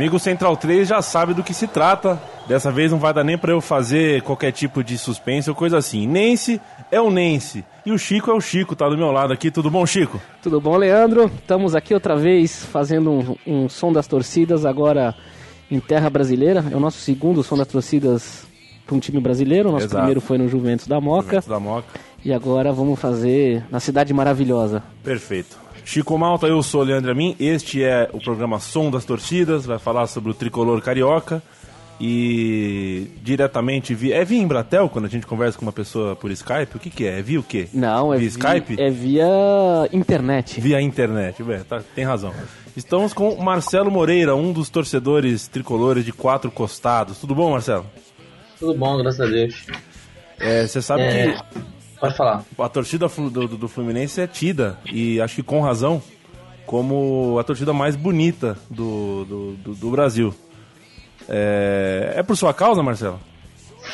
Amigo Central 3 já sabe do que se trata. Dessa vez não vai dar nem para eu fazer qualquer tipo de suspense ou coisa assim. Nense é o Nense. E o Chico é o Chico, tá do meu lado aqui. Tudo bom, Chico? Tudo bom, Leandro? Estamos aqui outra vez fazendo um, um som das torcidas agora em terra brasileira. É o nosso segundo som das torcidas para um time brasileiro. O nosso Exato. primeiro foi no Juventus da Moca. Juventus da Moca. E agora vamos fazer na Cidade Maravilhosa. Perfeito. Chico Malta, eu sou o Leandro Amin. Este é o programa Som das Torcidas. Vai falar sobre o tricolor carioca. E diretamente via. É via Embratel quando a gente conversa com uma pessoa por Skype? O que, que é? É via o quê? Não, é via vi- Skype? É via internet. Via internet, Ué, tá, tem razão. Estamos com Marcelo Moreira, um dos torcedores tricolores de quatro costados. Tudo bom, Marcelo? Tudo bom, graças a Deus. É, Você sabe É, que Pode falar. a torcida do, do- Fluminense é tida, e acho que com razão, como a torcida mais bonita do, do, do- do Brasil. É, é por sua causa, Marcelo?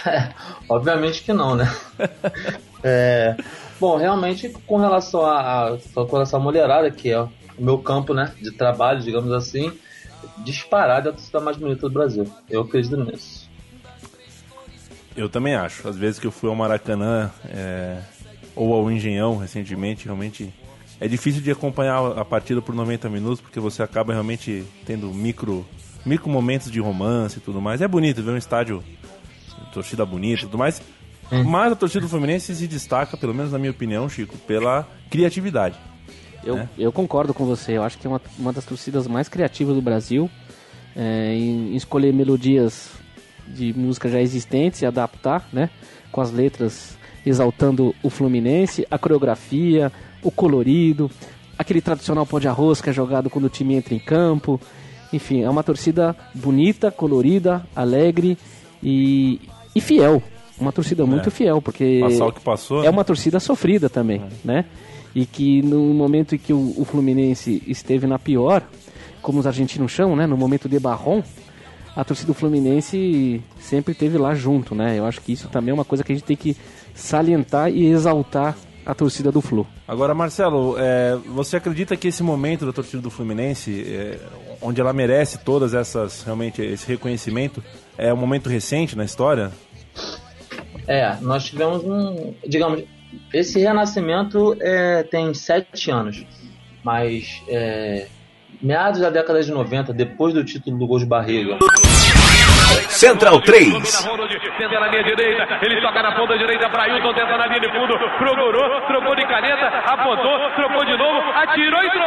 Obviamente que não, né? É, bom, realmente, com relação a, a, com relação à mulherada, que é o meu campo né, de trabalho, digamos assim, disparada é a torcida mais bonita do Brasil. Eu acredito nisso. Eu também acho. Às vezes que eu fui ao Maracanã é, ou ao Engenhão recentemente, realmente é difícil de acompanhar a partida por 90 minutos, porque você acaba realmente tendo micro, micro momentos de romance e tudo mais. É bonito ver um estádio, torcida bonita e tudo mais. Mas a torcida do Fluminense se destaca, pelo menos na minha opinião, Chico, pela criatividade. Eu, né? eu concordo com você. Eu acho que é uma, uma das torcidas mais criativas do Brasil. é, em, em escolher melodias de música já existentes e adaptar, né? Com as letras exaltando o Fluminense, a coreografia, o colorido, aquele tradicional pó de arroz que é jogado quando o time entra em campo. Enfim, é uma torcida bonita, colorida, alegre e, e fiel. Uma torcida muito É. fiel, porque passou. é uma torcida sofrida também, né? E que no momento em que o, o Fluminense esteve na pior, como os argentinos chamam, né? No momento de barrom, a torcida do Fluminense sempre esteve lá junto, né? Eu acho que isso também é uma coisa que a gente tem que salientar e exaltar a torcida do Flu. Agora, Marcelo, é, você acredita que esse momento da torcida do Fluminense, é, onde ela merece todas essas, realmente, esse reconhecimento, é um momento recente na história? É, nós tivemos um. Digamos, esse renascimento é, tem sete anos, mas é, meados da década de 90, depois do título do Gol de Barriga, Central 3. Tenta na linha direita, ele toca na ponta direita para Ailton, tenta na linha de fundo, procurou, trocou de caneta, apontou, trocou de novo, atirou e entrou.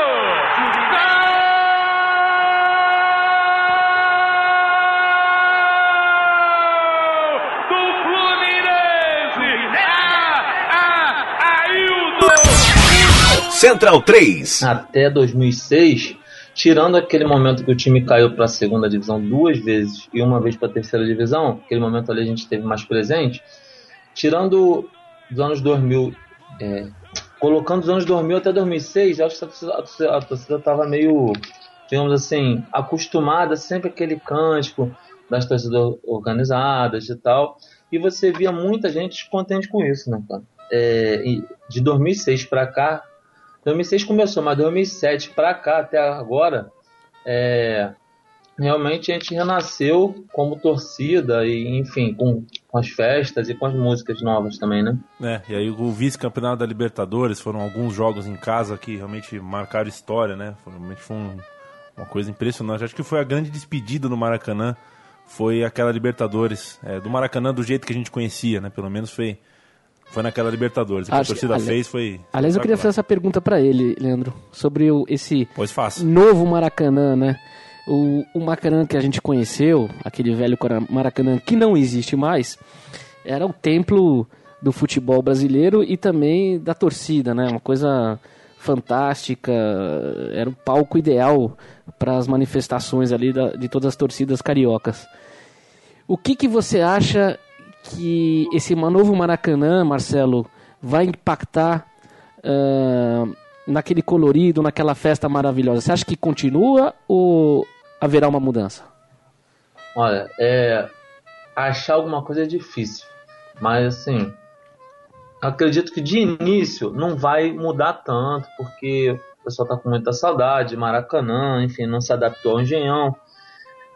Gol do Fluminense! Ailton! Central 3. até 2006, tirando aquele momento que o time caiu para a segunda divisão duas vezes e uma vez para a terceira divisão, aquele momento ali a gente teve mais presente, tirando dos anos 2000, é, colocando dos anos 2000 até 2006, eu acho que a torcida- estava meio, digamos assim, acostumada sempre aquele cântico das torcidas organizadas e tal, e você via muita gente descontente com isso, né, cara? É, de 2006 para cá, 2006 começou, mas 2007 pra cá até agora, é, realmente a gente renasceu como torcida e, enfim, com, as festas e com as músicas novas também, né? É, e aí o vice-campeonato da Libertadores foram alguns jogos em casa que realmente marcaram história, né? Realmente foi um- uma coisa impressionante. Acho que foi a grande despedida no Maracanã, foi aquela Libertadores, é, do Maracanã do jeito que a gente conhecia, né? Pelo menos foi, foi naquela Libertadores. O que a que- torcida fez foi. Aliás, eu queria fazer essa pergunta pra ele, Leandro, sobre o, esse novo Maracanã, né? O, o Maracanã que a gente conheceu, aquele velho Maracanã que não existe mais, era o templo do futebol brasileiro e também da torcida, né? Uma coisa fantástica, era o palco ideal para as manifestações ali da, de todas as torcidas cariocas. O que, que você acha que esse novo Maracanã, Marcelo, vai impactar uh, naquele colorido, naquela festa maravilhosa? Você acha que continua ou haverá uma mudança? Olha, é, achar alguma coisa é difícil, mas assim, acredito que de início não vai mudar tanto, porque o pessoal está com muita saudade, Maracanã, enfim, não se adaptou ao Engenhão.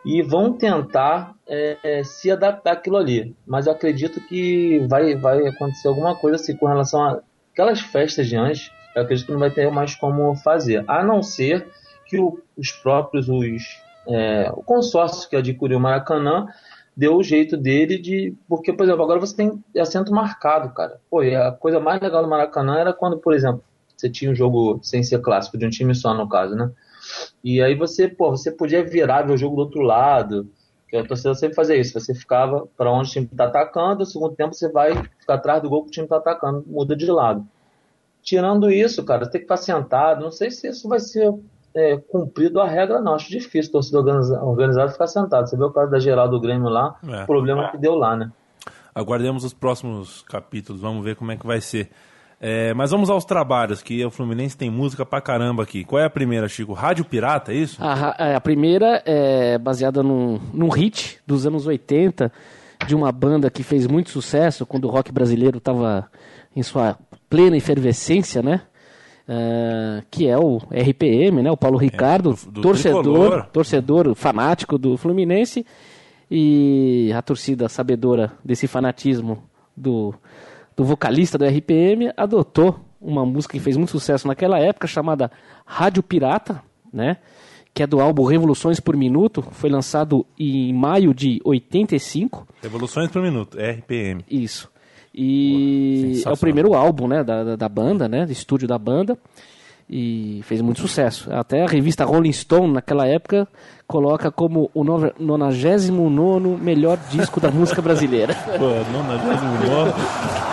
E vão tentar é, é, se adaptar àquilo ali. Mas eu acredito que vai, vai acontecer alguma coisa assim com relação àquelas festas de antes. Eu acredito que não vai ter mais como fazer. A não ser que o, os próprios, os, é, o consórcio que adquiriu o Maracanã deu o jeito dele de. Porque, por exemplo, agora você tem assento marcado, cara. Pô, a coisa mais legal do Maracanã era quando, por exemplo, você tinha um jogo sem ser clássico, de um time só, no caso, né? E aí você, pô, você podia virar ver o jogo do outro lado. Que a torcida sempre fazia isso. Você ficava para onde o time está atacando, no segundo tempo você vai ficar atrás do gol que o time está atacando, muda de lado. Tirando isso, cara, tem que ficar sentado. Não sei se isso vai ser é, cumprido a regra, não. Acho difícil o torcedor organizado ficar sentado. Você vê o caso da geral do Grêmio lá, é. o problema que deu lá, né? Aguardemos os próximos capítulos, vamos ver como é que vai ser. É, mas vamos aos trabalhos, que o Fluminense tem música pra caramba aqui. Qual é a primeira, Chico? Rádio Pirata, é isso? A, é, a primeira é baseada num, num hit dos anos 80, de uma banda que fez muito sucesso quando o rock brasileiro estava em sua plena efervescência, né? Uh, que é o RPM, né? O Paulo é, Ricardo, é, do, do torcedor, torcedor fanático do Fluminense e a torcida sabedora desse fanatismo do, do vocalista do RPM adotou uma música que fez muito sucesso naquela época chamada Rádio Pirata, né? Que é do álbum Revoluções por Minuto, foi lançado em maio de 85. Revoluções por Minuto, RPM. Isso. E é o primeiro álbum né, da, da banda, né, do estúdio da banda. E fez muito sucesso. Até a revista Rolling Stone, naquela época, coloca como o 99 melhor disco da música brasileira. Pô, 99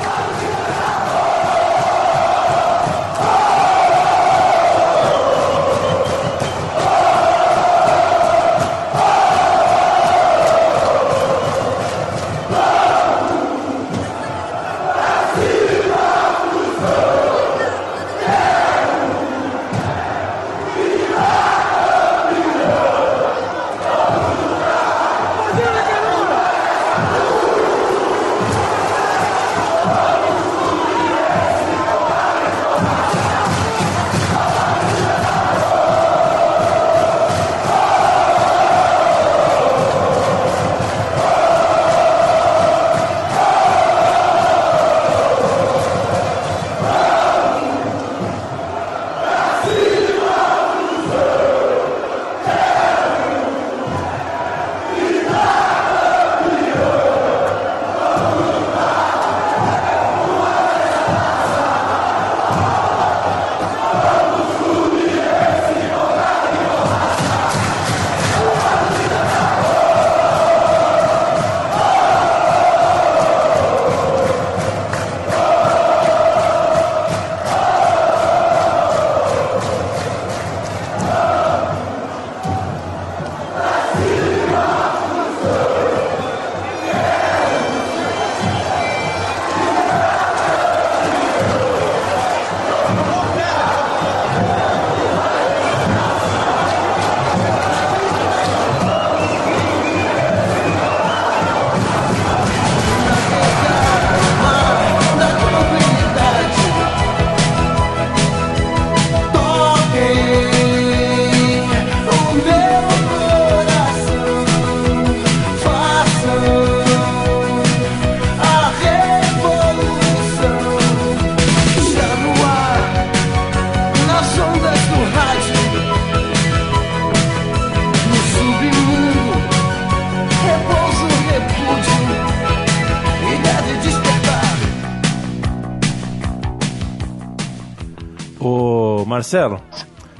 Marcelo,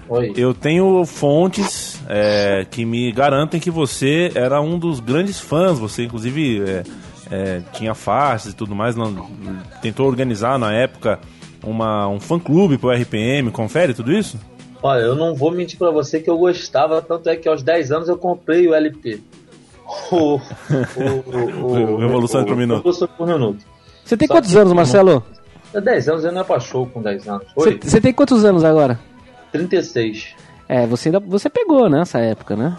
Oi. eu tenho fontes é, que me garantem que você era um dos grandes fãs. Você, inclusive, é, é, tinha faces e tudo mais. Não, tentou organizar na época uma, um fã-clube pro RPM, confere tudo isso? Olha, eu não vou mentir pra você que eu gostava, tanto é que aos 10 anos eu comprei o LP. O, o, O Revolução por Minuto. Revolução por Minuto. Você tem Só quantos que- anos, Marcelo? 10 anos, eu não é pra show com 10 anos. Você tem quantos anos agora? 36. É, você ainda você pegou, né, essa época, né?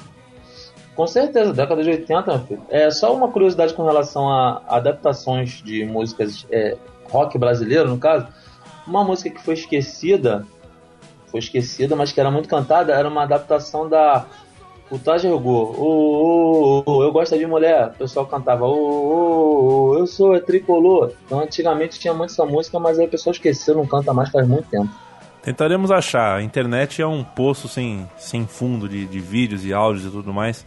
Com certeza, década de 80, meu filho. É só uma curiosidade com relação a adaptações de músicas é, rock brasileiro, no caso. Uma música que foi esquecida, foi esquecida, mas que era muito cantada, era uma adaptação da O Traje Rigor. Ô, ô, ô, eu gosto de mulher. O pessoal cantava, ô, eu sou é tricolor. Então antigamente tinha muito essa música, mas aí o pessoal esqueceu, não canta mais faz muito tempo. Tentaremos achar. A internet é um poço sem, sem fundo de, de vídeos e áudios e tudo mais.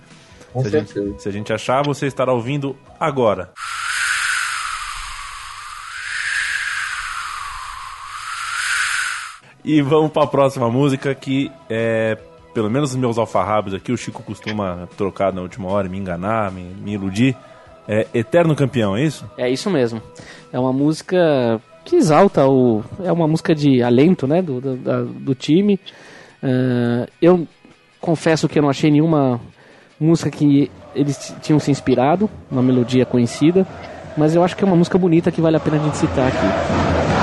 Com Se a, gente, certeza. se a gente achar, você estará ouvindo agora. E vamos para a próxima música que é, pelo menos os meus alfarrábios aqui, o Chico costuma trocar na última hora, me enganar, me, me iludir. É Eterno Campeão, é isso? É isso mesmo. É uma música que exalta o. É uma música de alento, né? Do, do, do time. Ah, eu confesso que eu não achei nenhuma música que eles tinham se inspirado, uma melodia conhecida. Mas eu acho que é uma música bonita que vale a pena a gente citar aqui.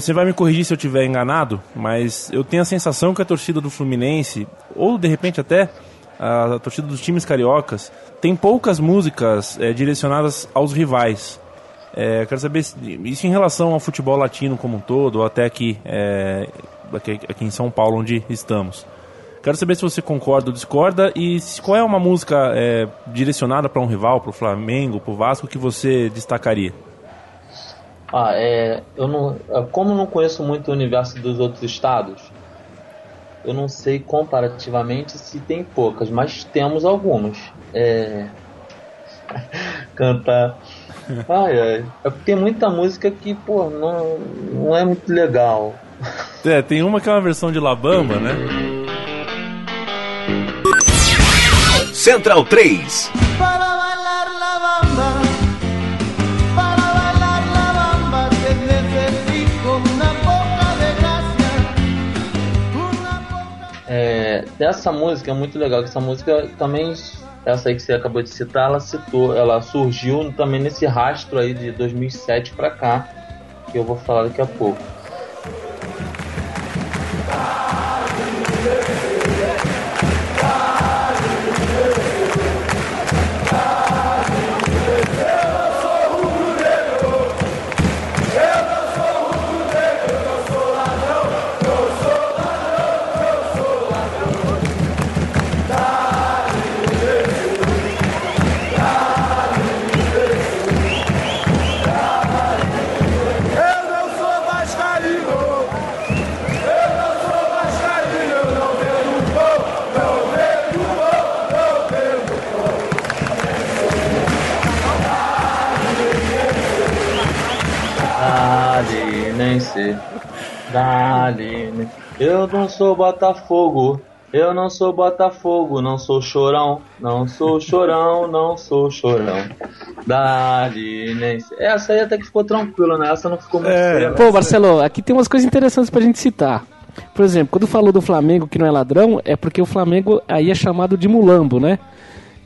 Você vai me corrigir se eu estiver enganado, mas eu tenho a sensação que a torcida do Fluminense, ou de repente até a, a torcida dos times cariocas, tem poucas músicas é, direcionadas aos rivais. É, quero saber isso em relação ao futebol latino como um todo, ou até aqui, é, aqui, aqui em São Paulo, onde estamos. Quero saber se você concorda ou discorda e se- qual é uma música é, direcionada para um rival, para o Flamengo, para o Vasco, que você destacaria. Ah, é, eu não, é, como eu não conheço muito o universo dos outros estados, eu não sei comparativamente se tem poucas, mas temos algumas. É, cantar. Ai, ai. É porque tem muita música que, pô, não, não é muito legal. É, tem uma que é uma versão de Labamba, né? Central 3. Para É, dessa música é muito legal, que essa música também, essa aí que você acabou de citar, ela citou, ela surgiu também nesse rastro aí de 2007 pra cá, que eu vou falar daqui a pouco. Eu sou Botafogo. Eu não sou Botafogo, não sou chorão, não sou chorão, não sou chorão. Dali, nem. Essa aí até que ficou tranquila, né? Essa não ficou muito É. Pô, Marcelo, aqui tem umas coisas interessantes pra gente citar. Por exemplo, quando falou do Flamengo que não é ladrão, é porque o Flamengo aí é chamado de mulambo, né?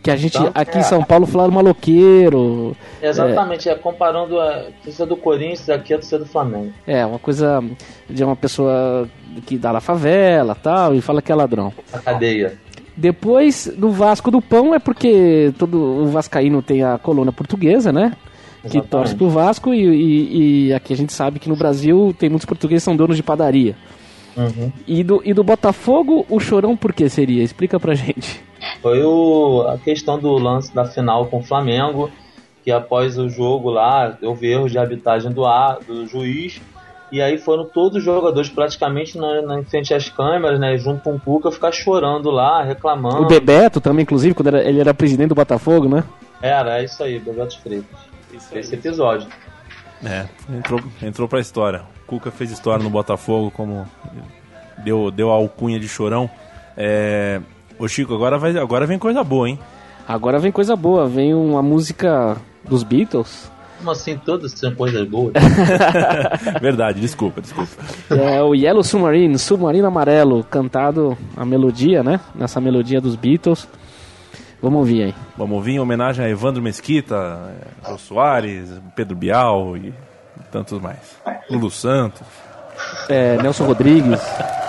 Que a gente Então, aqui é. em São Paulo falaram maloqueiro. Exatamente, é, comparando a torcida do Corinthians aqui a torcida do Flamengo. É, uma coisa de uma pessoa que dá na favela tal, e fala que é ladrão. A cadeia. Depois, do Vasco do Pão, é porque todo o Vascaíno tem a coluna portuguesa, né? Que Exatamente. torce pro Vasco, e, e- e aqui a gente sabe que no Brasil tem muitos portugueses que são donos de padaria. Uhum. E do, e do Botafogo, o chorão por que seria? Explica pra gente. Foi o, a questão do lance da final com o Flamengo, que após o jogo lá, houve erro de arbitragem do, ar, do juiz, e aí foram todos os jogadores praticamente na, na em frente às câmeras, né, junto com o Cuca, ficar chorando lá, reclamando. O Bebeto também, inclusive, quando era- ele era presidente do Botafogo, né? Era, é isso aí, Bebeto Freitas. Esse episódio. É, entrou, entrou pra história. O Cuca fez história no Botafogo, como deu, deu a alcunha de chorão. É, ô Chico, agora, vai, agora vem coisa boa, hein? Agora vem coisa boa, vem uma música dos Beatles. Como assim, todas são coisas boas? Verdade, desculpa, desculpa. É o Yellow Submarine, Submarino Amarelo, cantado a melodia, né? Nessa melodia dos Beatles. Vamos ouvir aí. Vamos ouvir em homenagem a Evandro Mesquita, Jô Soares, Pedro Bial e tantos mais. Lulu Santos. É, Nelson Rodrigues.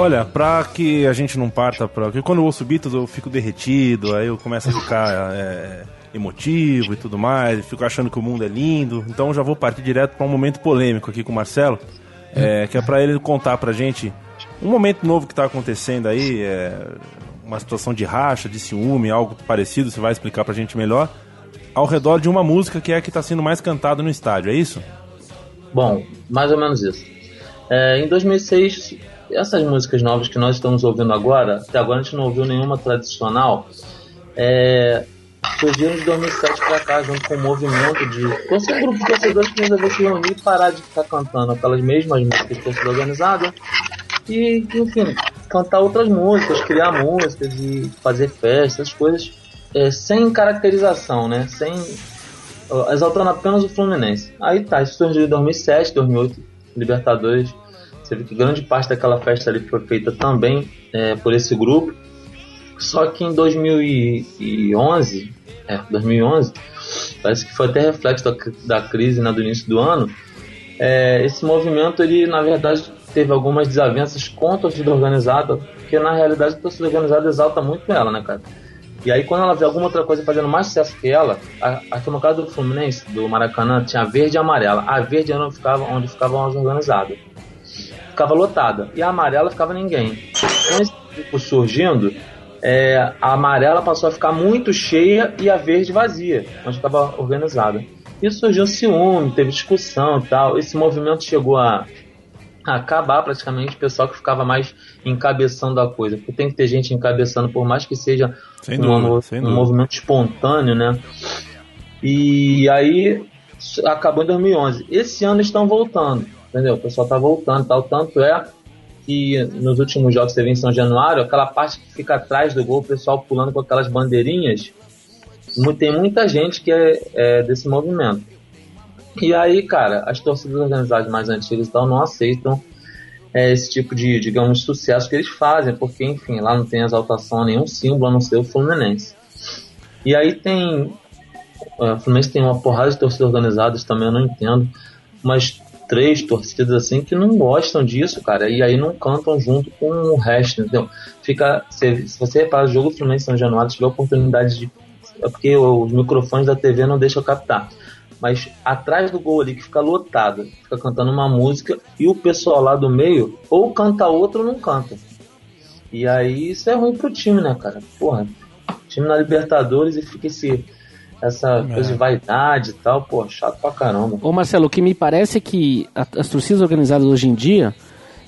Olha, pra que a gente não parta pra. Porque quando eu ouço Beatles eu fico derretido, aí eu começo a ficar é, emotivo e tudo mais, fico achando que o mundo é lindo. Então já vou partir direto pra um momento polêmico aqui com o Marcelo, é, que é pra ele contar pra gente um momento novo que tá acontecendo aí, é, uma situação de racha, de ciúme, algo parecido, você vai explicar pra gente melhor, ao redor de uma música que é a que tá sendo mais cantada no estádio, é isso? Bom, mais ou menos isso. É, em 2006, essas músicas novas que nós estamos ouvindo agora, até agora a gente não ouviu nenhuma tradicional, é, surgiram de 2007 pra cá, junto com um movimento de um grupo de torcedores que resolveu se reunir e parar de ficar cantando aquelas mesmas músicas de torcida organizada e, enfim, cantar outras músicas, criar músicas e fazer festas, coisas, é, sem caracterização, né? Sem exaltando apenas o Fluminense. Aí tá, isso surgiu em 2007, 2008, Libertadores. Você vê que grande parte daquela festa ali foi feita também é, por esse grupo. Só que em 2011, é, 2011, parece que foi até reflexo da, da crise né, do início do ano. É, esse movimento, ele na verdade teve algumas desavenças com a torcida organizada, porque na realidade a torcida organizada exalta muito ela, né, cara? E aí quando ela vê alguma outra coisa fazendo mais sucesso que ela, a, a arquibancada do Fluminense, do Maracanã, tinha verde e amarela. A verde onde ficava, onde ficavam as organizadas. Ficava lotada. E a amarela ficava ninguém. Com esse grupo surgindo, é, a amarela passou a ficar muito cheia e a verde vazia, onde estava organizada. Isso surgiu ciúme, teve discussão e tal. Esse movimento chegou a acabar praticamente o pessoal que ficava mais encabeçando a coisa. Porque tem que ter gente encabeçando, por mais que seja Sem um, dúvida, um movimento espontâneo, né? E aí acabou em 2011. Esse ano estão voltando, entendeu? O pessoal tá voltando, tal. Tanto é que nos últimos jogos que você vê em São Januário, aquela parte que fica atrás do gol, o pessoal pulando com aquelas bandeirinhas, tem muita gente que é, é desse movimento. E aí, cara, as torcidas organizadas mais antigas e tal não aceitam é, esse tipo de, digamos, sucesso que eles fazem, porque, enfim, lá não tem exaltação a nenhum símbolo a não ser o Fluminense. E aí tem. é, O Fluminense tem uma porrada de torcidas organizadas também, eu não entendo. Umas três torcidas assim que não gostam disso, cara, e aí não cantam junto com o resto, entendeu? Fica. Se, se você reparar o jogo do Fluminense São Januário, tiver oportunidade de. É porque os microfones da TV não deixam captar. Mas atrás do gol ali que fica lotado, fica cantando uma música e o pessoal lá do meio ou canta outra ou não canta. E aí isso é ruim pro time, né, cara? Porra, time na Libertadores e fica esse, essa coisa de vaidade e tal, pô, chato pra caramba. Ô Marcelo, o que me parece é que as torcidas organizadas hoje em dia,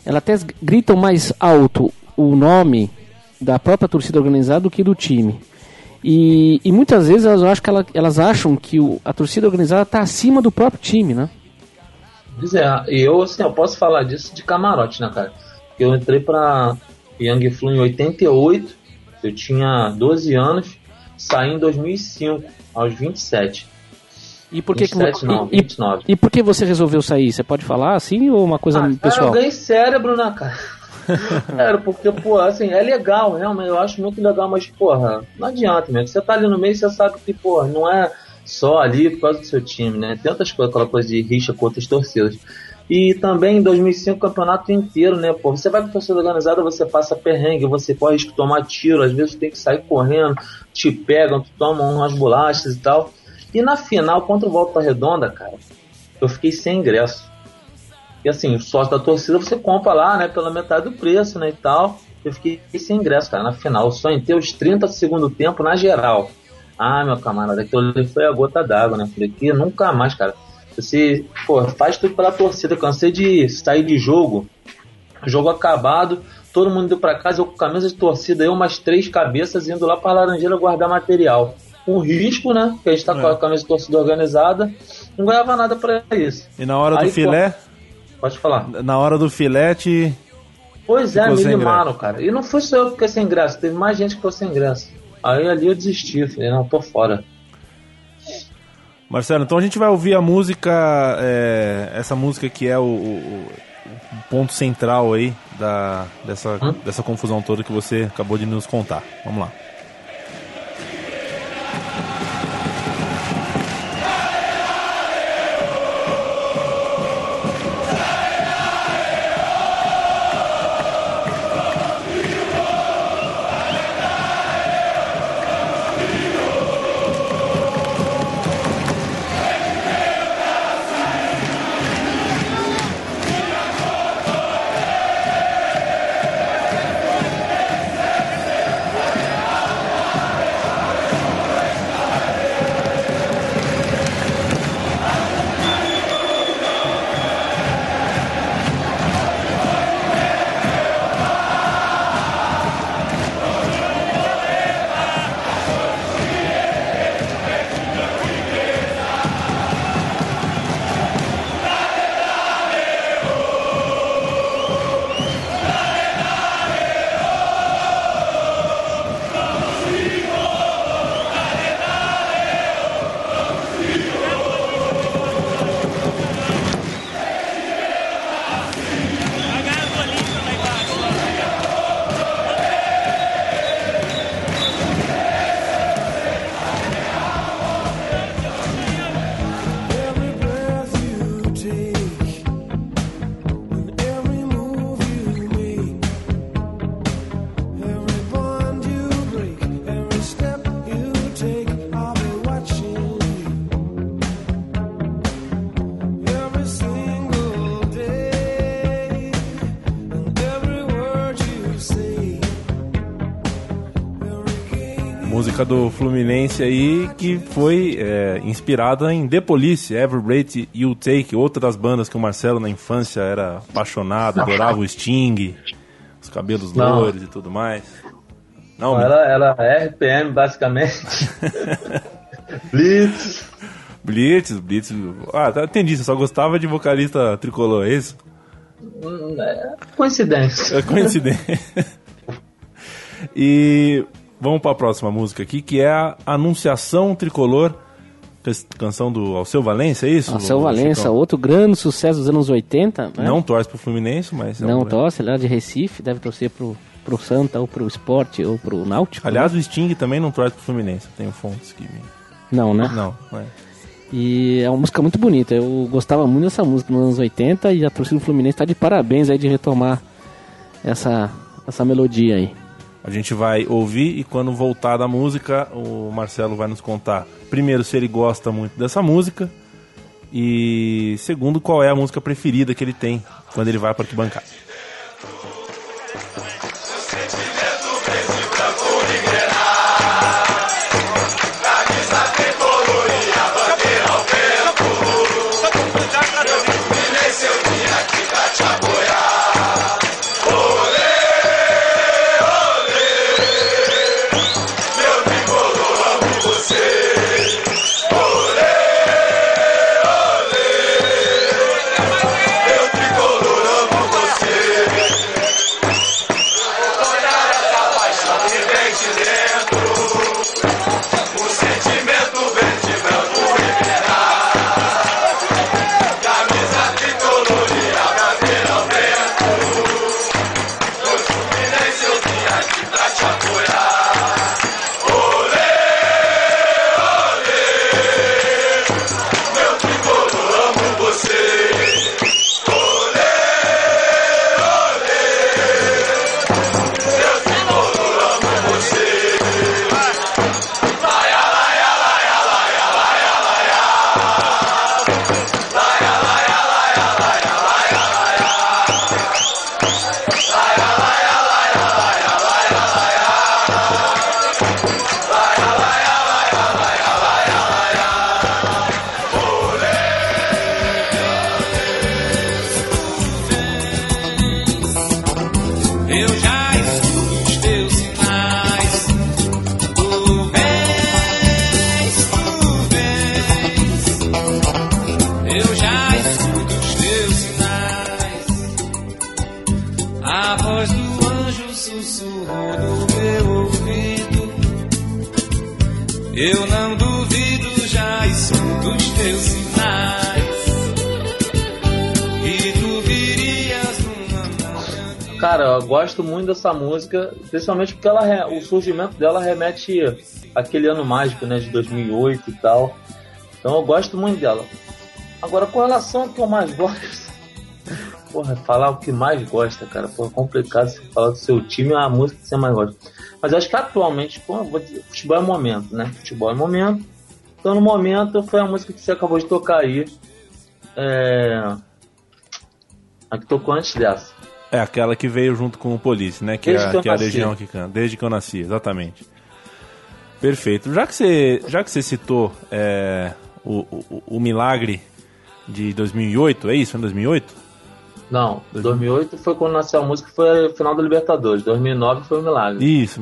elas até gritam mais alto o nome da própria torcida organizada do que do time. E, e muitas vezes elas, acham que ela- elas acham que o- a torcida organizada está acima do próprio time, né? Pois é, eu, assim, eu posso falar disso de camarote, né, cara? Eu entrei pra Young Flu em 88, eu tinha 12 anos, saí em 2005, aos 27. E por que, que 27 não, e, e, 29. e por que você resolveu sair? Você pode falar assim ou uma coisa Ah, cara, pessoal? eu ganhei cérebro, né, cara? Cara, porque, pô, assim, é legal, realmente, eu acho muito legal, mas, porra, não adianta, mesmo. Você tá ali no meio, você sabe que, porra, não é só ali por causa do seu time, né? Tem outras coisas, aquela coisa de rixa com outras torcidas. E também em 2005 o campeonato inteiro, né, pô? Você vai com torcida organizada, você passa perrengue, você corre risco de tomar tiro, às vezes tem que sair correndo, te pegam, tu toma umas bolachas e tal. E na final, contra o Volta Redonda, cara, eu fiquei sem ingresso. E assim, o sócio da torcida você compra lá, né, pela metade do preço, né, e tal. Eu fiquei sem ingresso, cara, na final. Só entrei os 30 do segundo tempo na geral. Ah, meu camarada, aquilo ali foi a gota d'água, né? Falei, que nunca mais, cara. Você, pô, faz tudo pela torcida. Cansei de sair de jogo, jogo acabado, todo mundo indo pra casa, eu com camisa de torcida, eu umas três cabeças indo lá pra Laranjeira guardar material. Um risco, né? Que a gente tá com a camisa de torcida organizada, não ganhava nada pra isso. E na hora do Aí, filé, Pode falar. na hora do filete, Pois é, me limaram, cara. E não foi só eu que fiquei sem graça, teve mais gente que ficou sem graça. Aí ali eu desisti, falei, não, tô fora. Marcelo, então a gente vai ouvir a música, é, essa música que é o, o- o ponto central aí da, dessa, dessa confusão toda que você acabou de nos contar. Vamos lá. Do Fluminense aí que foi é, inspirada em The Police, Every Breath You Take, outra das bandas que o Marcelo na infância era apaixonado, adorava o Sting, os cabelos loiros e tudo mais. Não? Ela era RPM, basicamente. Blitz. Blitz, Blitz. Ah, tá, entendi, você só gostava de vocalista tricolor, é isso? Hum, É coincidência. É coincidência. e vamos para a próxima música aqui, que é a Anunciação Tricolor Can- Canção do Alceu Valença, é isso? Alceu Valença, outro grande sucesso dos anos 80. Né? Não torce pro Fluminense, mas... é um Não grande- torce, ele é de Recife, deve torcer pro, pro Santa, ou pro Esporte, ou pro Náutico. Aliás, o Sting também não torce pro Fluminense. Tenho fontes que... me- Não, né? Não, não é. E é uma música muito bonita. Eu gostava muito dessa música nos anos 80 e a torcida do Fluminense tá de parabéns aí de retomar essa, essa melodia aí. A gente vai ouvir e quando voltar da música, o Marcelo vai nos contar, primeiro, se ele gosta muito dessa música e, segundo, qual é a música preferida que ele tem quando ele vai para arquibancada. Dessa música, principalmente porque ela, o surgimento dela remete àquele ano mágico, né, de 2008 e tal. Então eu gosto muito dela. Agora, com relação ao que eu mais gosto, porra, falar o que mais gosta, cara, porra, é complicado você falar do seu time é a música que você mais gosta. Mas acho que atualmente, vou dizer, futebol é momento, né? Futebol é momento. Então no momento foi a música que você acabou de tocar aí. É... A que tocou antes dessa. É aquela que veio junto com o Police, né? Que Desde é, que que é a. Legião que canta. Desde que eu nasci, exatamente. Perfeito. Já que você, já que você citou é, o, o, o Milagre de 2008, é isso? Em 2008? Não, 2008 foi quando nasceu a música, foi a final da Libertadores. 2009 foi o Milagre. Isso,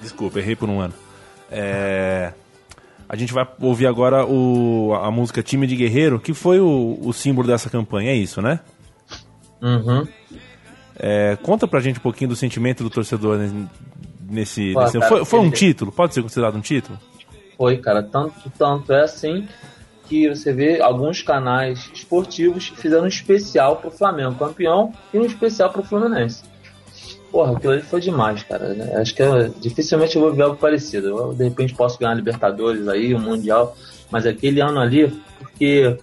desculpa, errei por um ano. É, a gente vai ouvir agora o, a música Time de Guerreiro, que foi o, o símbolo dessa campanha, é isso, né? Uhum. É, conta pra gente um pouquinho do sentimento do torcedor nesse. Pô, nesse- cara, foi foi um ele- título? Pode ser considerado um título? Foi, cara. Tanto, tanto é assim que você vê alguns canais esportivos fizeram um especial pro Flamengo campeão e um especial pro Fluminense. Porra, aquilo ali foi demais, cara. né? Acho que eu- dificilmente eu vou ver algo parecido. Eu, de repente posso ganhar a Libertadores aí, o Mundial, mas aquele ano ali, porque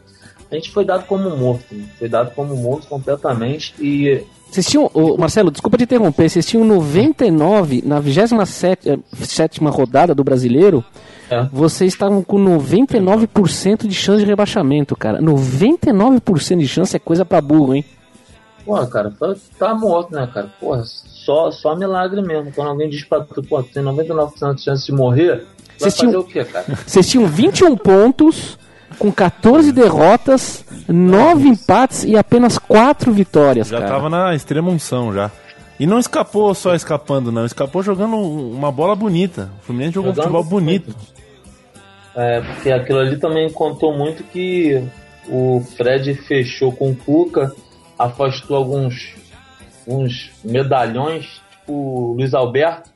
a gente foi dado como morto, né? foi dado como morto completamente e Vocês tinham, ô, Marcelo, desculpa te interromper, vocês tinham 99, na 27 eh, sétima rodada do Brasileiro, É. vocês estavam com 99% de chance de rebaixamento, cara. 99% de chance é coisa pra burro, hein? Porra, cara, tá- tá morto, né, cara? Porra, só, só milagre mesmo. Quando alguém diz pra tu, pô, tu tem 99% de chance de morrer, Vocês fazer tinham- o quê, cara? Vocês tinham 21 pontos, com 14 derrotas, 9 empates e apenas 4 vitórias, Já cara. tava na extrema unção já. E não escapou só escapando, não. Escapou jogando uma bola bonita. O Fluminense jogou um futebol bonito. É, porque aquilo ali também contou muito que o Fred fechou com o Cuca, afastou alguns, uns medalhões, tipo o Luiz Alberto.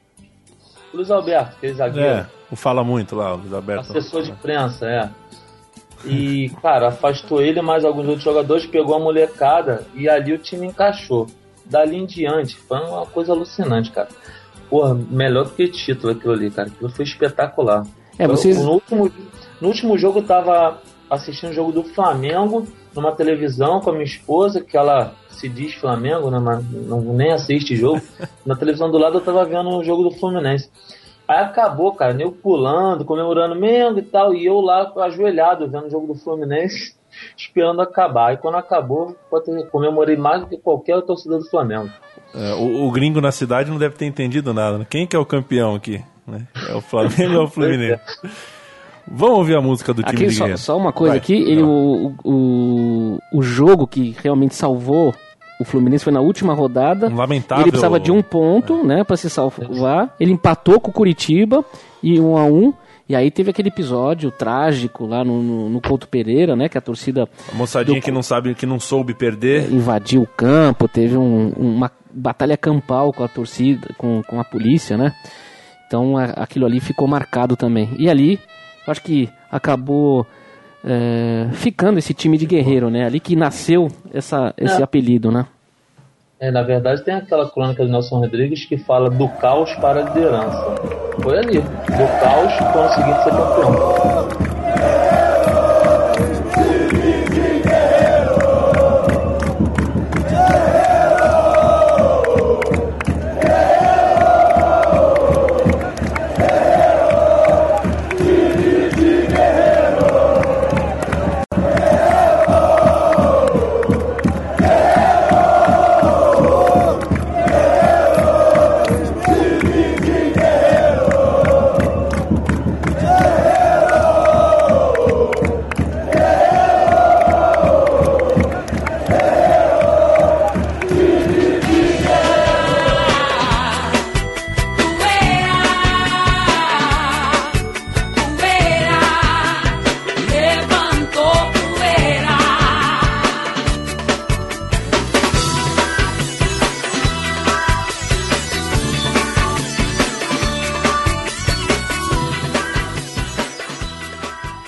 O Luiz Alberto, aquele zagueiro. É, o fala muito lá, o Luiz Alberto. Assessor de imprensa, é. E, cara, afastou ele mais alguns outros jogadores, pegou a molecada e ali o time encaixou. Dali em diante, foi uma coisa alucinante, cara. Porra, melhor do que título aquilo ali, cara. Aquilo foi espetacular. É, vocês- No último, no último jogo eu tava assistindo o jogo do Flamengo numa televisão com a minha esposa, que ela se diz Flamengo, né, mas não, nem assiste jogo. Na televisão do lado eu tava vendo o jogo do Fluminense. Aí acabou, cara, eu pulando, comemorando Mengo e tal, e eu lá ajoelhado vendo o jogo do Fluminense, esperando acabar. E quando acabou, comemorei mais do que qualquer torcedor do Flamengo. É, o, o gringo na cidade não deve ter entendido nada. né? Quem que é o campeão aqui? né? É o Flamengo ou é o Fluminense? Vamos ouvir a música do time Aqui, de só, só uma coisa Vai, aqui, ele, o, o, o jogo que realmente salvou o Fluminense foi na última rodada. Lamentável- Ele precisava de um ponto, né, para se salvar. Ele empatou com o Curitiba e um a um. E aí teve aquele episódio trágico lá no, no, no Couto Pereira, né, que a torcida A moçadinha do- que não sabe, que não soube perder. invadiu o campo, teve um- uma batalha campal com a torcida, com, com a polícia, né? Então a- aquilo ali ficou marcado também. E ali, acho que acabou é, ficando esse time de guerreiro, né? Ali que nasceu essa, esse É. apelido, né? É, na verdade tem aquela crônica do Nelson Rodrigues que fala do caos para a liderança. Foi ali, do caos conseguindo ser campeão.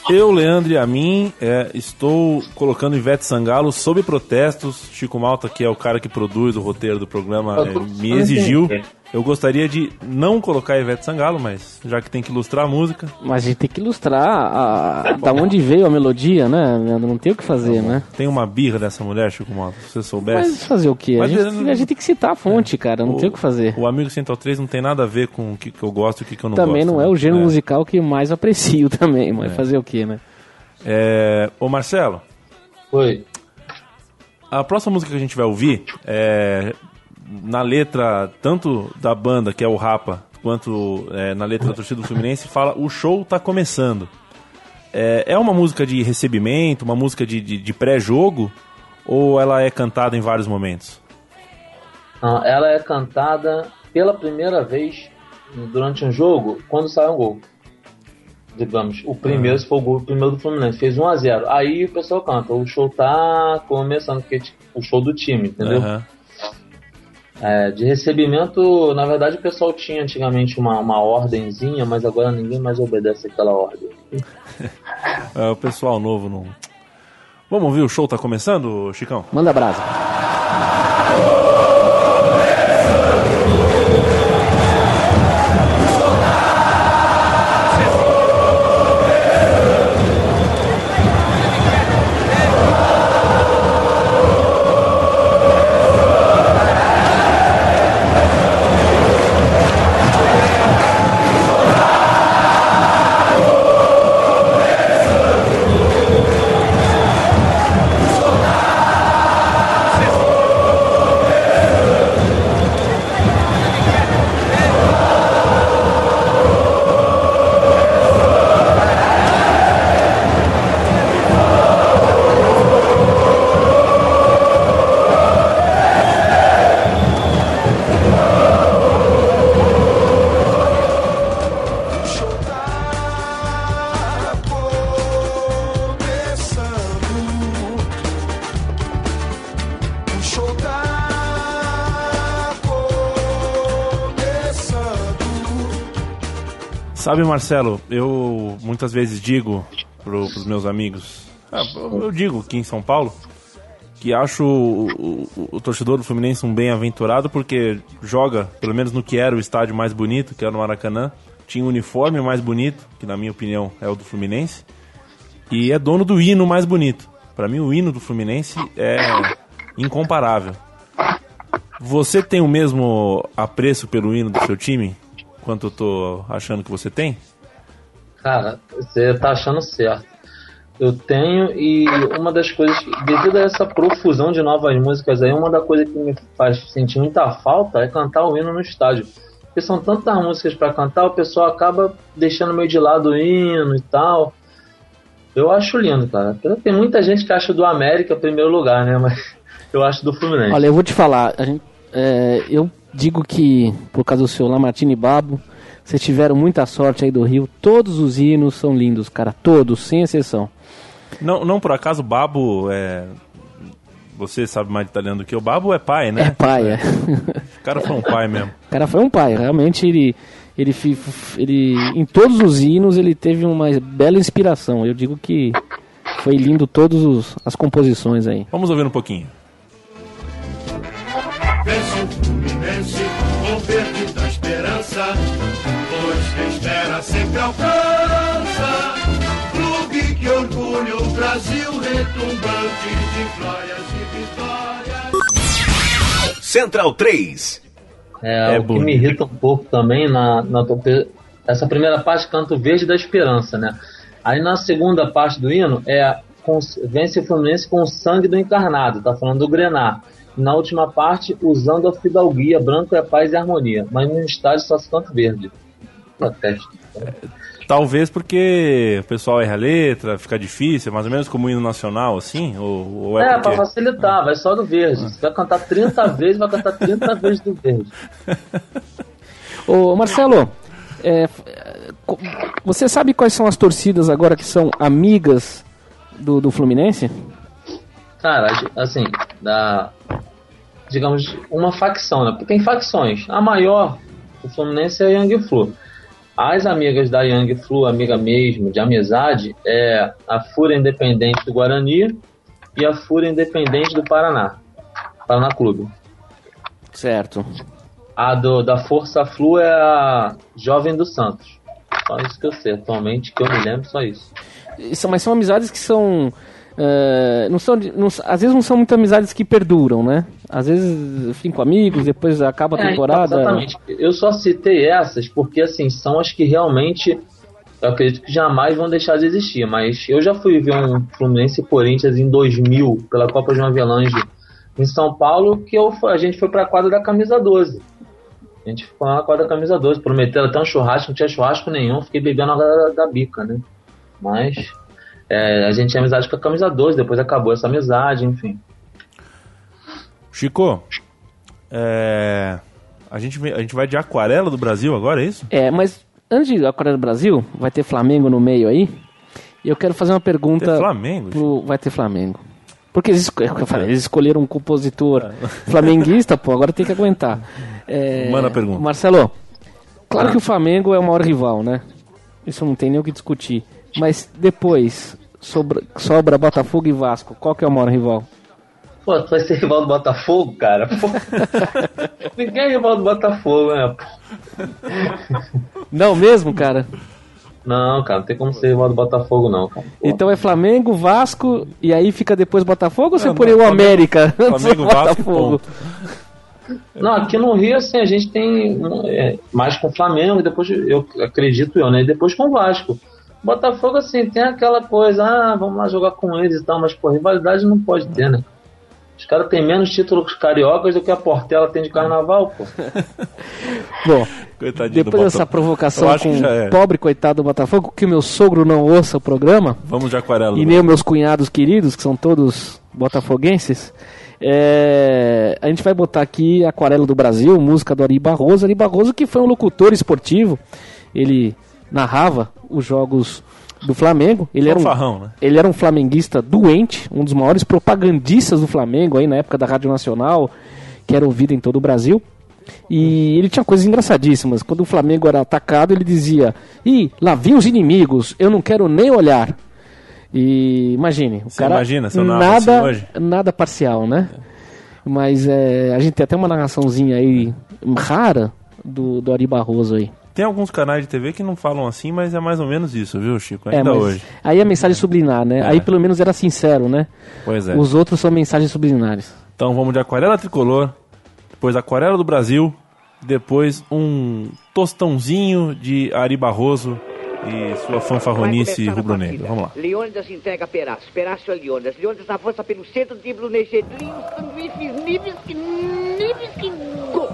Eu, Leandro e a mim, é, estou colocando Ivete Sangalo sob protestos. Chico Malta, que é o cara que produz o roteiro do programa, é, me exigiu. Eu gostaria de não colocar Ivete Sangalo, mas já que tem que ilustrar a música, Mas a gente tem que ilustrar a, a- da onde veio a melodia, né? Não tem o que fazer, né? tem uma birra dessa mulher, Chico Malta, se você soubesse. Mas fazer o quê? A Mas gente, ele- a gente tem que citar a fonte, cara. Não tem o que fazer. O Amigo Central 3 não tem nada a ver com o que, que eu gosto e o que, que eu não Também gosto. não é né? o gênero musical que mais aprecio também, mas fazer o quê, né? É, ô Marcelo, Foi. a próxima música que a gente vai ouvir é na letra tanto da banda, que é o Rapa, quanto é, na letra da torcida do Fluminense, fala o show tá começando. É, é uma música de recebimento, uma música de, de, de pré-jogo, ou ela é cantada em vários momentos? Ah, ela é cantada pela primeira vez durante um jogo quando sai um gol. Digamos, o primeiro, se for o gol o primeiro do Fluminense, fez 1 a 0 Aí o pessoal canta, o show tá começando, porque tipo, o show do time, entendeu? É, de recebimento, na verdade o pessoal tinha antigamente uma, uma ordenzinha, mas agora ninguém mais obedece aquela ordem. É, o pessoal novo não. Vamos ouvir o show tá começando, Chicão? Manda brasa. Sabe, Marcelo, eu muitas vezes digo pro, pros meus amigos. Ah, eu digo aqui em São Paulo que acho o, o- o torcedor do Fluminense um bem-aventurado porque joga, pelo menos no que era o estádio mais bonito, que era no Maracanã, tinha o uniforme mais bonito, que na minha opinião é o do Fluminense, e é dono do hino mais bonito. Pra mim o hino do Fluminense é incomparável. Você tem o mesmo apreço pelo hino do seu time quanto eu tô achando que você tem? Cara, você tá achando certo. Eu tenho e uma das coisas, que- devido a essa profusão de novas músicas aí, uma das coisas que me faz sentir muita falta é cantar o hino no estádio. Porque são tantas músicas pra cantar, o pessoal acaba deixando meio de lado o hino e tal. Eu acho lindo, cara. Tem muita gente que acha do América primeiro lugar, né? Mas eu acho do Fluminense. Olha, eu vou te falar, a gente- é, eu digo que, por causa do seu Lamartine Babo, vocês tiveram muita sorte aí do Rio. Todos os hinos são lindos, cara. Todos, sem exceção. Não, não por acaso Babo é. Você sabe mais de italiano do que eu. Babo é pai, né? É pai, é. O cara foi um pai mesmo. O cara foi um pai, realmente ele, ele, ele, em todos os hinos ele teve uma bela inspiração. Eu digo que foi lindo todas as composições aí. Vamos ouvir um pouquinho. Vence sempre alcança. Clube que orgulha o Brasil retumbante de glórias e vitórias. Central 3. É, É o que me irrita um pouco também na, na essa primeira parte canta o verde da esperança, né? Aí na segunda parte do hino é com, vence o Fluminense com o sangue do encarnado, tá falando do Grenar. E na última parte, usando a fidalguia, branco é paz e harmonia. Mas no estádio só se canta verde. Protesto. Talvez porque o pessoal erra a letra, fica difícil, mais ou menos como o hino nacional, assim? Ou, ou é, É, pra porque. facilitar, vai só do verde. Se vai cantar 30 vezes, vai cantar 30 vezes do verde. Ô Marcelo, é, você sabe quais são as torcidas agora que são amigas do, do Fluminense? Cara, assim, da. Digamos, uma facção, né? Porque tem facções. A maior, o Fluminense é a Young Flu. As amigas da Young Flu, amiga mesmo, de amizade, é a Fúria Independente do Guarani e a Fúria Independente do Paraná. Paraná Clube. Certo. A do, da Força Flu é a Jovem do Santos. Só isso que eu sei atualmente, que eu me lembro, só isso. Isso, mas são amizades que são. É, não são, não- às vezes não são muito amizades que perduram, né? Às vezes ficam amigos, depois acaba a É, então, temporada. exatamente. Eu só citei essas porque, assim, são as que realmente eu acredito que jamais vão deixar de existir. Mas eu já fui ver um Fluminense e Corinthians em 2000 pela Copa João Avelange em São Paulo, que eu, a gente foi pra quadra da camisa 12. A gente ficou na quadra da camisa 12. Prometeram até um churrasco, não tinha churrasco nenhum, fiquei bebendo água da, da bica, né? Mas é, a gente tinha amizade com a camisa 12, depois acabou essa amizade, enfim. Chico, é. A gente, a gente vai de aquarela do Brasil agora, é isso? É, mas antes de Aquarela do Brasil, vai ter Flamengo no meio aí. E eu quero fazer uma pergunta. Tem Flamengo? pro- Vai ter Flamengo. Porque eles, é o que eu falei, eles escolheram um compositor É. flamenguista, pô, agora tem que aguentar. É, Manda a pergunta. Marcelo, claro que o Flamengo é o maior rival, né? Isso não tem nem o que discutir. Mas depois, sobra, sobra Botafogo e Vasco, qual que é o maior rival? Pô, tu vai ser rival do Botafogo, cara? Ninguém é rival do Botafogo, né? Não mesmo, cara? Não, cara, não tem como ser rival do Botafogo, não, cara. Pô. Então é Flamengo, Vasco, e aí fica depois Botafogo ou você não, o América? Flamengo, Vasco ponto. Não, aqui no Rio, assim, a gente tem é, mais com o Flamengo, e depois, eu acredito eu, né? E depois com o Vasco. Botafogo, assim, tem aquela coisa, ah, vamos lá jogar com eles e tal, mas, pô, rivalidade não pode ter, né? Os caras têm menos títulos cariocas do que a Portela tem de carnaval, pô. Bom, Coitadinho depois dessa Botafogo. provocação com já é. pobre coitado do Botafogo, que o meu sogro não ouça o programa, Vamos de aquarela. e do nem os meus cunhados queridos, que são todos botafoguenses, é, a gente vai botar aqui Aquarela do Brasil, música do Ari Barroso. Ari Barroso que foi um locutor esportivo, ele narrava os jogos do Flamengo. Ele era um, Fanfarrão, né? ele era um flamenguista doente, um dos maiores propagandistas do Flamengo aí na época da Rádio Nacional, que era ouvido em todo o Brasil. E ele tinha coisas engraçadíssimas. Quando o Flamengo era atacado, ele dizia: Ih, lá vêm os inimigos, eu não quero nem olhar. E imagine, o Você cara imagina se eu narro nada, assim hoje? nada parcial, né? Mas é, a gente tem até uma narraçãozinha aí rara do, do Ari Barroso aí. Tem alguns canais de TV que não falam assim, mas é mais ou menos isso, viu, Chico? É, Ainda mas hoje. Aí a mensagem subliminar, né? Aí pelo menos era sincero, né? Pois é. Os outros são mensagens subliminares. Então vamos de aquarela tricolor, depois aquarela do Brasil, depois um tostãozinho de Ari Barroso e sua fanfarronice rubro-negra. Vamos lá. Leônidas entrega Perácio. Perácio a Leônidas. Leônidas avança pelo centro, dribla o Negedlinho, sanduíches, níveis que... níveis que... Gol!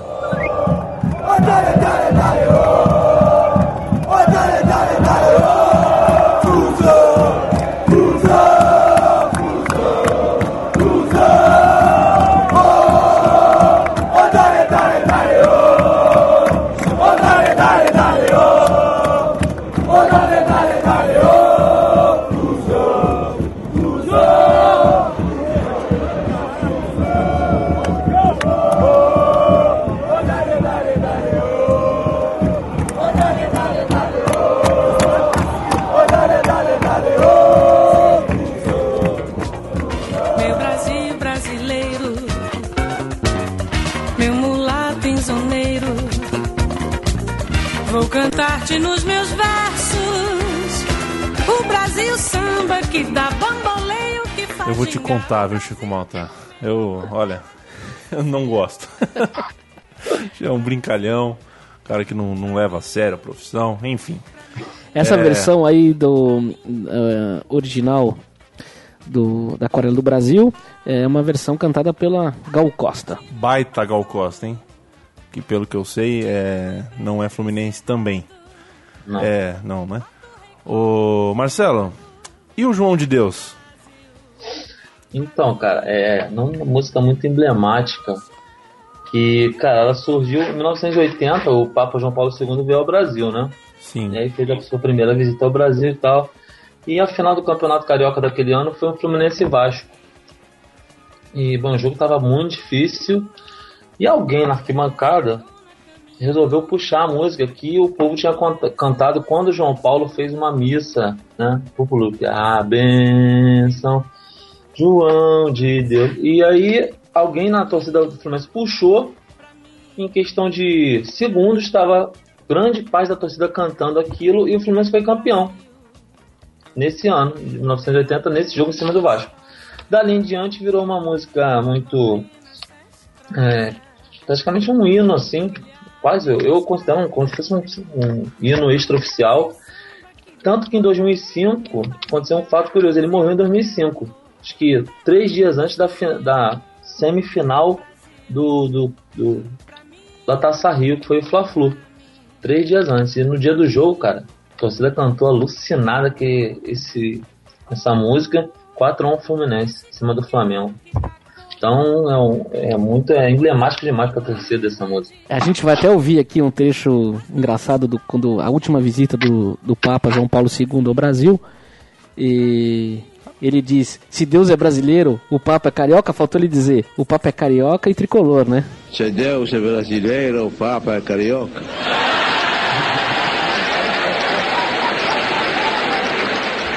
Te contar, viu, Chico Malta? Eu, olha, eu não gosto. é um brincalhão, cara que não, não leva a sério a profissão, enfim. Essa É. versão aí do eh, original do, da Aquarela do Brasil é uma versão cantada pela Gal Costa. Baita Gal Costa, hein? Que pelo que eu sei, é... não é fluminense também. Não. É, não, né? Ô, Marcelo, e o João de Deus? Então, cara, é uma música muito emblemática. Que, cara, ela surgiu em 1980, o Papa João Paulo II veio ao Brasil, né? Sim. E aí fez a sua primeira visita ao Brasil e tal. E a final do Campeonato Carioca daquele ano foi um Fluminense e Vasco. E, bom, o jogo tava muito difícil. E alguém na arquibancada resolveu puxar a música que o povo tinha canta- cantado quando João Paulo fez uma missa, né? Pro público. A benção, João de Deus. E aí alguém na torcida do Fluminense puxou. Em questão de segundos, estava grande parte da torcida cantando aquilo e o Fluminense foi campeão. Nesse ano, de 1980, nesse jogo em cima do Vasco. Dali em diante virou uma música muito. É, praticamente um hino, assim. Quase, eu, eu considero como se fosse um, um hino extraoficial. Tanto que em 2005 aconteceu um fato curioso: ele morreu em 2005. Acho que três dias antes da, da semifinal do, do, do- da Taça Rio, que foi o Fla-Flu. Três dias antes. E no dia do jogo, cara, a torcida cantou alucinada que esse, essa música 4x1 Fluminense, em cima do Flamengo. Então é, um- é muito é emblemático demais pra torcida dessa música. A gente vai até ouvir aqui um trecho engraçado do quando a última visita do, do Papa João Paulo II ao Brasil. E ele diz: se Deus é brasileiro, o Papa é carioca. Faltou ele dizer: o Papa é carioca e tricolor, né? Se Deus é brasileiro, o Papa é carioca.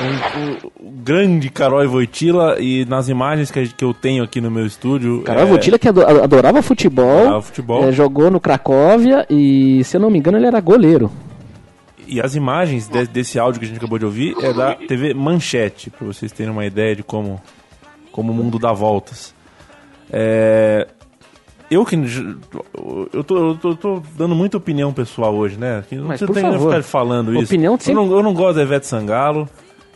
O, o grande Carol Voitila e nas imagens que, que eu tenho aqui no meu estúdio. Carol é, Voitila que ado- adorava futebol, Adorava futebol. eh, jogou no Cracóvia e, se eu não me engano, ele era goleiro. E as imagens de- desse áudio que a gente acabou de ouvir é da TV Manchete, para vocês terem uma ideia de como, como o mundo dá voltas. É, eu que eu tô, eu tô, tô dando muita opinião pessoal hoje, né? Não Mas, por tem favor. ficar falando isso. Opinião eu, sempre- não, eu não gosto da Ivete Sangalo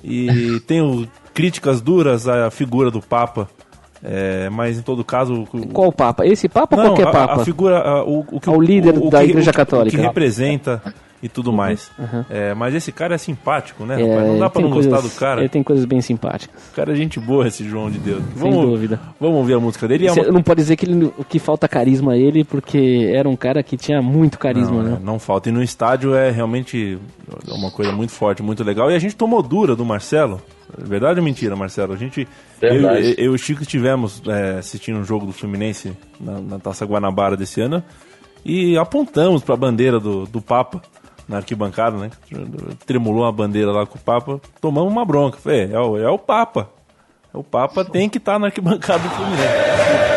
e tenho críticas duras à figura do Papa. é, mas em todo caso. o- Qual Papa? Esse Papa ou não, qualquer a, Papa? a figura, a- o, o que Ao líder da que- Igreja o Católica. O que representa e tudo mais. uhum. É, mas esse cara é simpático, né? É, rapaz? Não dá pra não gostar coisas- do cara. Ele tem coisas bem simpáticas. O cara é gente boa, esse João de Deus. Sem dúvida. Vamos ouvir a música dele. É uma- não pode dizer que, ele, que falta carisma a ele, porque era um cara que tinha muito carisma, não, né? é, não falta. E no estádio é realmente uma coisa muito forte, muito legal. E a gente tomou dura do Marcelo. Verdade ou mentira, Marcelo? A gente. Verdade. eu, eu e o Chico estivemos é, assistindo um jogo do Fluminense na, na Taça Guanabara desse ano e apontamos para a bandeira do, do Papa na arquibancada, né? Tremulou a bandeira lá com o Papa, tomamos uma bronca. Falei, é, o- é o Papa. O Papa tem que estar na arquibancada do Fluminense.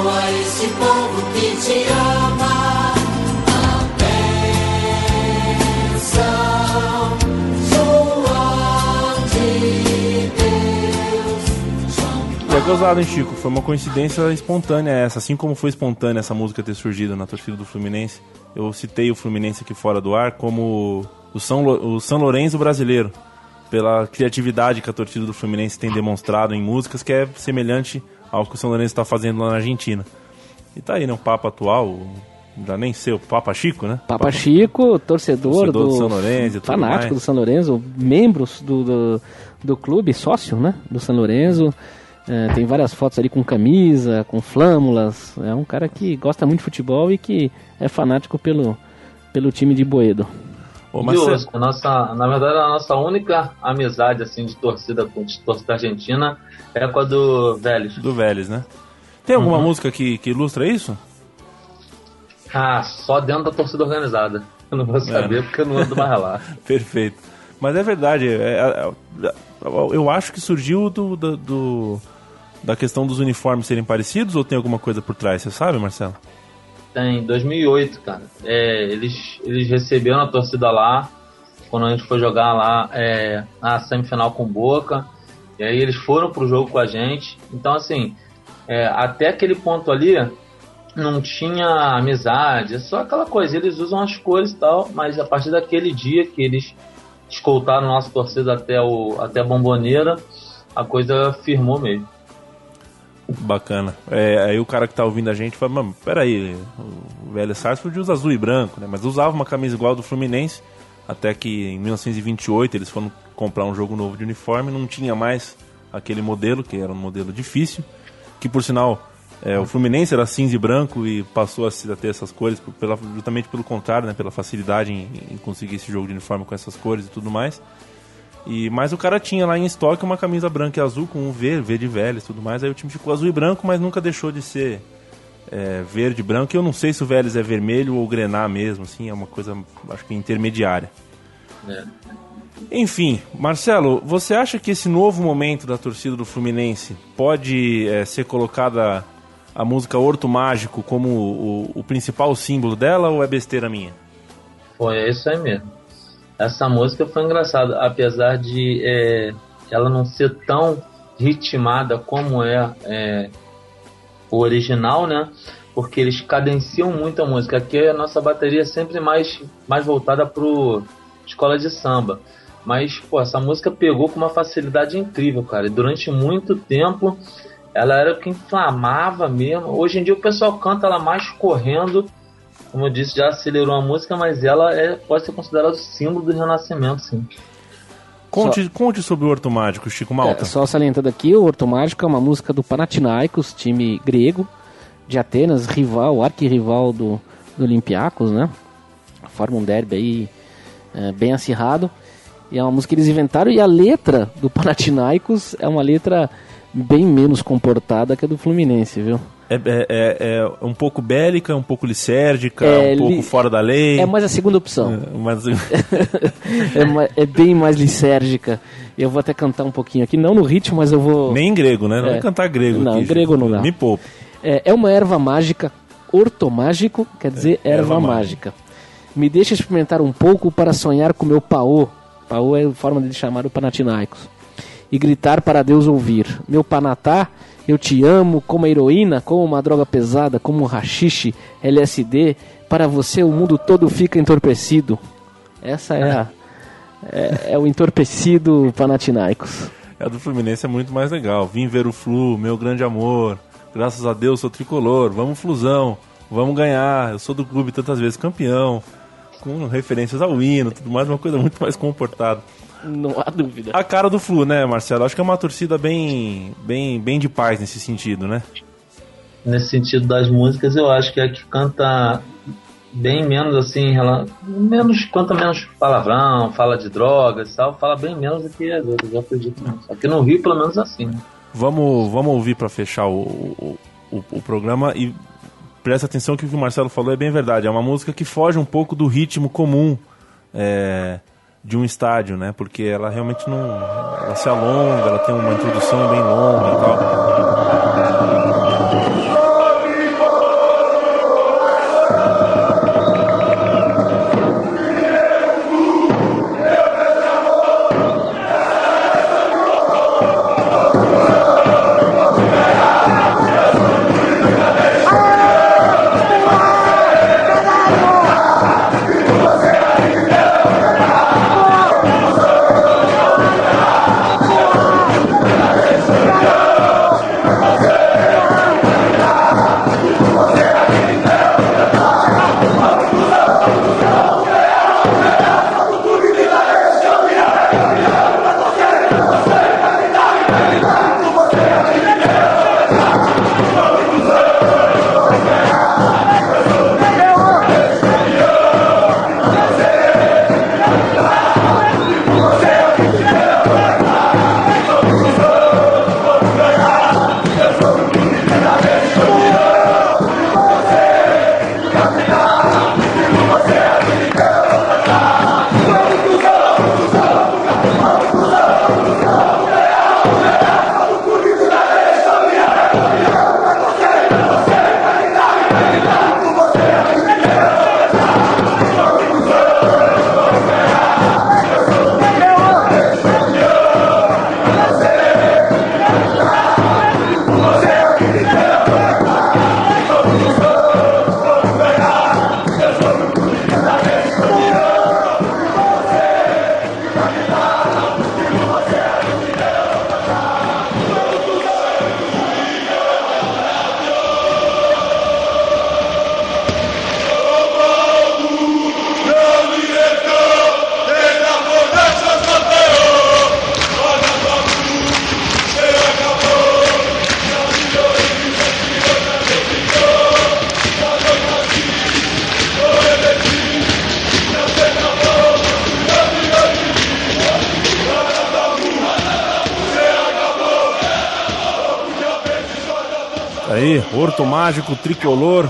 Abençoa este povo que te ama. Atenção, João de Deus. É gozado, hein, Chico? Foi uma coincidência espontânea essa. Assim como foi espontânea essa música ter surgido na torcida do Fluminense. Eu citei o Fluminense aqui fora do ar como o São, Lo- o São Lourenço brasileiro. Pela criatividade que a torcida do Fluminense tem demonstrado em músicas, que é semelhante ao que o São Lourenço está fazendo lá na Argentina. E tá aí, né? O Papa atual, já nem sei, o Papa Chico, né? Papa Chico, torcedor, Torcedor do, do São Lourenço e tudo fanático mais. do São Lourenço, membros do, do, do clube, sócio, né, do São Lourenço. É, tem várias fotos ali com camisa, com flâmulas. É um cara que gosta muito de futebol e que é fanático pelo, pelo time de Boedo. Ô, Marcelo- hoje, a nossa, na verdade, a nossa única amizade assim de torcida com de torcida argentina é com a do Vélez. Do Vélez, né? Tem alguma Uhum. música que, que ilustra isso? Ah, só dentro da torcida organizada. Eu não vou saber porque eu não ando mais lá. Perfeito. Mas é verdade. é- é- é- eu acho que surgiu do, do- do- da questão dos uniformes serem parecidos ou tem alguma coisa por trás? Você sabe, Marcelo? Tem 2008, cara. É, eles, eles receberam a torcida lá quando a gente foi jogar lá é, a semifinal com Boca. E aí eles foram pro jogo com a gente. Então, assim, é, até aquele ponto ali não tinha amizade, é só aquela coisa. Eles usam as cores e tal, mas a partir daquele dia que eles escoltaram nossa torcida até, o, até a bomboneira, a coisa firmou mesmo. Bacana. É, aí o cara que tá ouvindo a gente fala, mano, peraí, o Vélez Sarsfield usa azul e branco, né? Mas usava uma camisa igual do Fluminense, até que em 1928 eles foram comprar um jogo novo de uniforme, não tinha mais aquele modelo, que era um modelo difícil, que por sinal é, o Fluminense era cinza e branco e passou a, ter essas cores pela, justamente pelo contrário, né? Pela facilidade em, em conseguir esse jogo de uniforme com essas cores e tudo mais. E, mas o cara tinha lá em estoque uma camisa branca e azul com um V, V de Vélez e tudo mais. Aí o time ficou azul e branco, mas nunca deixou de ser é, verde e branco. Eu não sei se o Vélez é vermelho ou grená mesmo, assim, é uma coisa, acho que intermediária. É. Enfim, Marcelo, você acha que esse novo momento da torcida do Fluminense pode é, ser colocada a música Horto Mágico como o, o principal símbolo dela ou é besteira minha? Foi é isso aí mesmo. Essa música foi engraçada, apesar de é, ela não ser tão ritmada como é, é, o original, né? Porque eles cadenciam muito a música. Aqui a nossa bateria é sempre mais, mais voltada pro escola de samba. Mas, pô, essa música pegou com uma facilidade incrível, cara. E durante muito tempo ela era o que inflamava mesmo. Hoje em dia o pessoal canta ela mais correndo como eu disse, já acelerou a música, mas ela é, pode ser considerada o símbolo do renascimento, sim. Conte, conte sobre o Horto Mágico, Chico Malta. É, só salientando aqui, o Horto Mágico é uma música do Panathinaikos, time grego de Atenas, rival, arquirrival do, do Olympiacos, né? Forma um derby aí é, bem acirrado. E é uma música que eles inventaram e a letra do Panathinaikos é uma letra bem menos comportada que a do Fluminense, viu? É, é- é- é um pouco bélica, um pouco licérgica, É, um pouco li- fora da lei. É mais a segunda opção. É, mas é, é bem mais licérgica. Eu vou até cantar um pouquinho aqui, não no ritmo, mas eu vou. nem em grego, né? Não É. vai cantar grego Não, aqui, grego Chico. não dá. Me poupa. É, é uma erva mágica, ortomágico, quer dizer É, erva, erva mágica. Me deixa experimentar um pouco para sonhar com meu paô. Paô é a forma de chamar o Panathinaikos. E gritar para Deus ouvir. Meu panatá, eu te amo como a heroína, como uma droga pesada, como um rachixe, LSD. Para você o mundo todo fica entorpecido. Essa é, a, é, é o entorpecido Panathinaikos. A do Fluminense é muito mais legal. Vim ver o Flu, meu grande amor. Graças a Deus sou tricolor. Vamos Flusão. Vamos ganhar. Eu sou do clube tantas vezes campeão. Com referências ao hino, tudo mais, uma coisa muito mais comportada. Não há dúvida. A cara do Flu, né, Marcelo? Acho que é uma torcida bem, bem, bem de paz nesse sentido, né? Nesse sentido das músicas, eu acho que é a que canta bem menos assim, menos canta menos palavrão, fala de drogas e tal, fala bem menos do que as outras, eu acredito nisso. Aqui no Rio, pelo menos assim. né? Vamos, vamos ouvir para fechar o, o, o- o programa e presta atenção que o que o Marcelo falou é bem verdade. É uma música que foge um pouco do ritmo comum é, de um estádio, né? Porque ela realmente não. Ela se alonga, ela tem uma introdução bem longa e tal. Aí, Horto Mágico, Tricolor,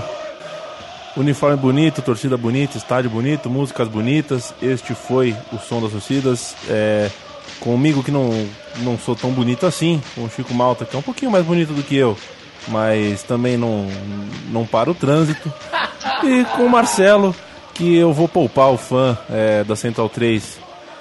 uniforme bonito, torcida bonita, estádio bonito, músicas bonitas. Este foi o som das torcidas. É, comigo que não, não sou tão bonito assim, com o Chico Malta, que é um pouquinho mais bonito do que eu, mas também não, não para o trânsito. E com o Marcelo, que eu vou poupar o fã é, da Central 3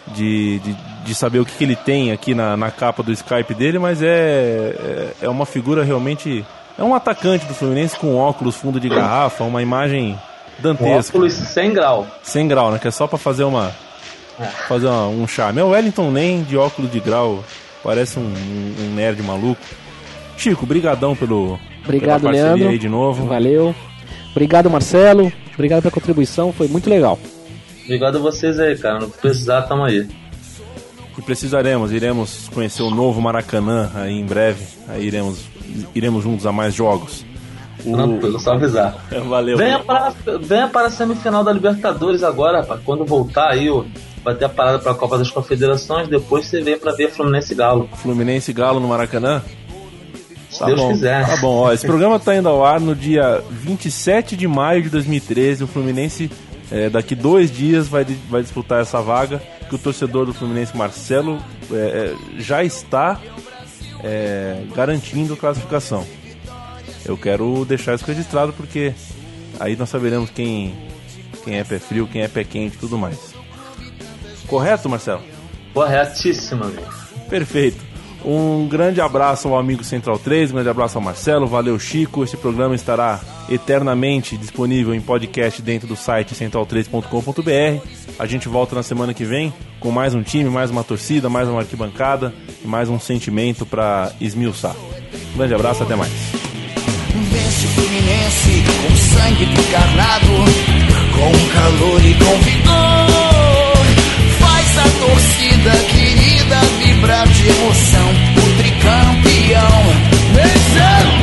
de, de, de saber o que, que ele tem aqui na, na capa do Skype dele, mas é, é, é uma figura realmente. É um atacante do Fluminense com óculos, fundo de garrafa, uma imagem dantesca. Óculos 100 grau. 100 grau, né? Que é só pra fazer uma. Fazer uma- um charme. É o Wellington nem de óculos de grau. Parece um, um- um nerd maluco. Chico, brigadão pelo. Obrigado, pela parceria Leandro. aí de novo. Valeu. Obrigado, Marcelo. Obrigado pela contribuição, foi muito legal. Obrigado a vocês aí, cara. No que precisar, tamo aí. E precisaremos, iremos conhecer o novo Maracanã aí em breve. Aí iremos, iremos juntos a mais jogos. O- Tranquilo, só avisar. Valeu. Venha para, venha para a semifinal da Libertadores agora, rapaz. Quando voltar aí, ó, vai ter a parada para a Copa das Confederações. Depois você vem para ver Fluminense e Galo. Fluminense e Galo no Maracanã? Se Deus bom, quiser. Tá bom, ó, esse programa tá indo ao ar no dia 27 de maio de 2013. O Fluminense, é, daqui dois dias, vai, vai disputar essa vaga. Que o torcedor do Fluminense, Marcelo, é, é, já está é, garantindo classificação. Eu quero deixar isso registrado porque aí nós saberemos quem, quem é pé frio, quem é pé quente e tudo mais. Correto, Marcelo? Corretíssimo, amigo. Perfeito. Um grande abraço ao amigo Central 3, um grande abraço ao Marcelo, valeu Chico. Esse programa estará eternamente disponível em podcast dentro do site central3.com.br. A gente volta na semana que vem com mais um time, mais uma torcida, mais uma arquibancada e mais um sentimento para esmiuçar. Um grande abraço, até mais. Com sangue encarnado, com calor e com vigor. Faz a torcida querida vibrar de emoção. O tricampeão venceu.